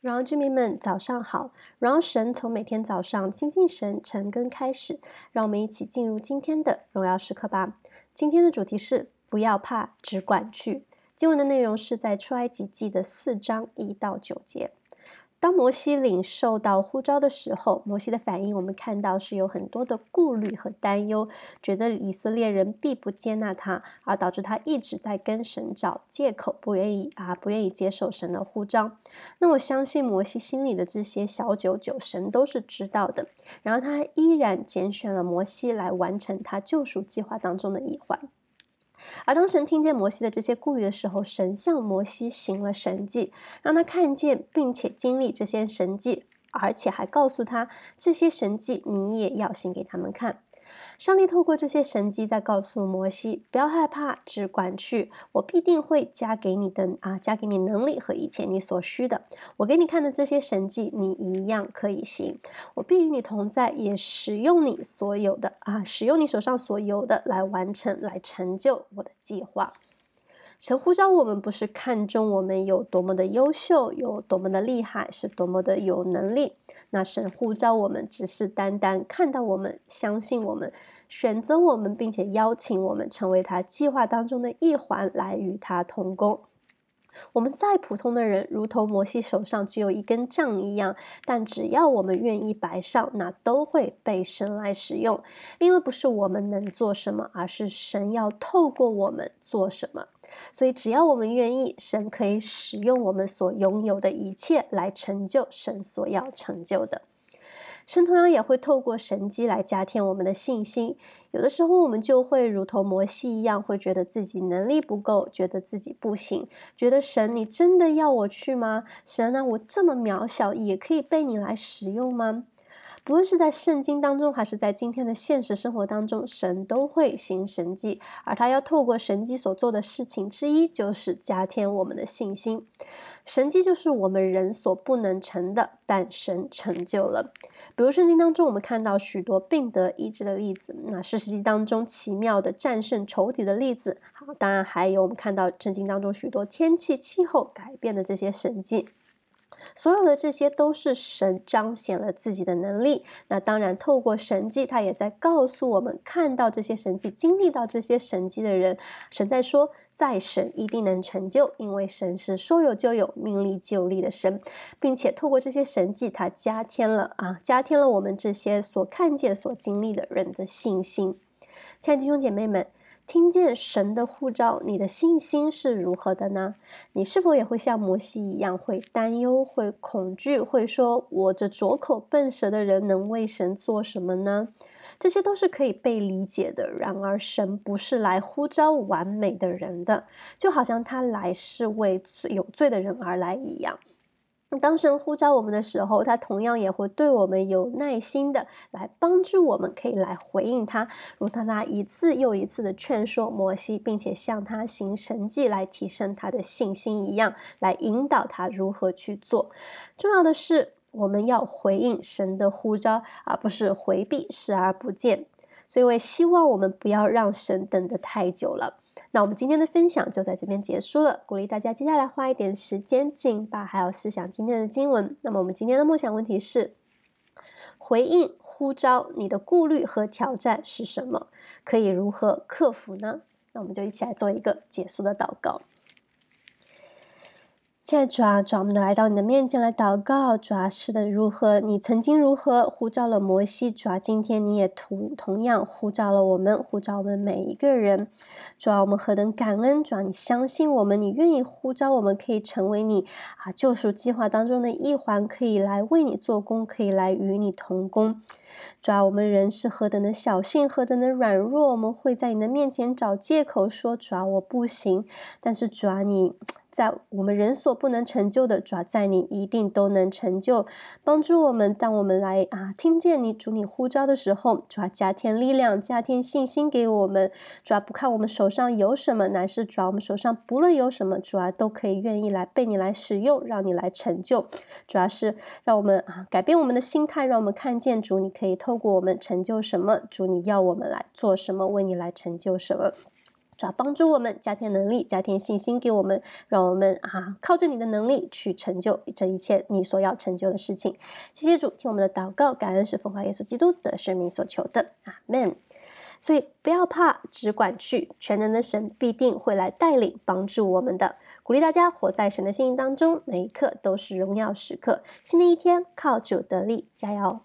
荣耀居民们，早上好！荣耀神从每天早上亲近神晨更开始，让我们一起进入今天的荣耀时刻吧。今天的主题是不要怕，只管去。经文的内容是在出埃及记的四章一到九节。当摩西领受到呼召的时候，摩西的反应，我们看到是有很多的顾虑和担忧，觉得以色列人必不接纳他，而导致他一直在跟神找借口，不愿意啊，不愿意接受神的呼召。那我相信摩西心里的这些小九九，神都是知道的。然后他依然拣选了摩西来完成他救赎计划当中的一环。而当神听见摩西的这些顾虑的时候，神向摩西行了神迹，让他看见并且经历这些神迹，而且还告诉他这些神迹你也要行给他们看。上帝透过这些神迹在告诉摩西：不要害怕，只管去，我必定会加给你的啊，加给你能力和一切你所需的。我给你看的这些神迹，你一样可以行。我必与你同在，也使用你所有的啊，使用你手上所有的来完成、来成就我的计划。神呼召我们，不是看重我们有多么的优秀，有多么的厉害，是多么的有能力。那神呼召我们，只是单单看到我们，相信我们，选择我们，并且邀请我们成为他计划当中的一环，来与他同工。我们再普通的人，如同摩西手上只有一根杖一样，但只要我们愿意摆上，那都会被神来使用。因为不是我们能做什么，而是神要透过我们做什么。所以只要我们愿意，神可以使用我们所拥有的一切来成就神所要成就的。神同样也会透过神迹来加添我们的信心。有的时候，我们就会如同摩西一样，会觉得自己能力不够，觉得自己不行，觉得神，你真的要我去吗？神啊，我这么渺小，也可以被你来使用吗？不论是在圣经当中，还是在今天的现实生活当中，神都会行神迹，而他要透过神迹所做的事情之一，就是加添我们的信心。神迹就是我们人所不能成的，但神成就了。比如圣经当中，我们看到许多病得医治的例子；那士师记当中奇妙的战胜仇敌的例子。好，当然还有我们看到圣经当中许多天气气候改变的这些神迹。所有的这些都是神彰显了自己的能力。那当然，透过神迹，他也在告诉我们，看到这些神迹、经历到这些神迹的人，神在说，在神一定能成就，因为神是说有就有、命立就立的神，并且透过这些神迹，他加添了啊，加添了我们这些所看见、所经历的人的信心。亲爱的弟兄姐妹们。听见神的呼召，你的信心是如何的呢？你是否也会像摩西一样，会担忧、会恐惧，会说：“我这拙口笨舌的人能为神做什么呢？”这些都是可以被理解的。然而，神不是来呼召完美的人的，就好像他来是为有罪的人而来一样。当神呼召我们的时候，他同样也会对我们有耐心的来帮助我们，可以来回应他，如同他一次又一次的劝说摩西，并且向他行神迹来提升他的信心一样，来引导他如何去做。重要的是，我们要回应神的呼召，而不是回避、视而不见。所以，我也希望我们不要让神等得太久了。那我们今天的分享就在这边结束了，鼓励大家接下来花一点时间静吧，还有思想今天的经文。那么我们今天的梦想问题是：回应呼召，你的顾虑和挑战是什么？可以如何克服呢？那我们就一起来做一个结束的祷告。现在主啊，主啊，我们来到你的面前来祷告。主啊，是的，如何？你曾经如何呼召了摩西？主啊，今天你也同同样呼召了我们，呼召我们每一个人。主啊，我们何等感恩！主啊，你相信我们，你愿意呼召我们，可以成为你啊救赎计划当中的一环，可以来为你做工，可以来与你同工。主啊，我们人是何等的小信，何等的软弱，我们会在你的面前找借口说：主啊，我不行。但是主啊，你。在我们人所不能成就的，主要，在你一定都能成就，帮助我们。当我们来啊，听见你主你呼召的时候，主要，加添力量，加添信心给我们。主要，不看我们手上有什么，乃是主要，我们手上不论有什么，主要，都可以愿意来被你来使用，让你来成就。主要是让我们啊改变我们的心态，让我们看见主，你可以透过我们成就什么，主你要我们来做什么，为你来成就什么。主要帮助我们加添能力，加添信心给我们，让我们啊靠着你的能力去成就这一切你所要成就的事情。谢谢主，听我们的祷告，感恩是奉靠耶稣基督的生命所求的，阿门。所以不要怕，只管去，全能的神必定会来带领帮助我们的。鼓励大家活在神的心意当中，每一刻都是荣耀时刻。新的一天，靠主得力，加油！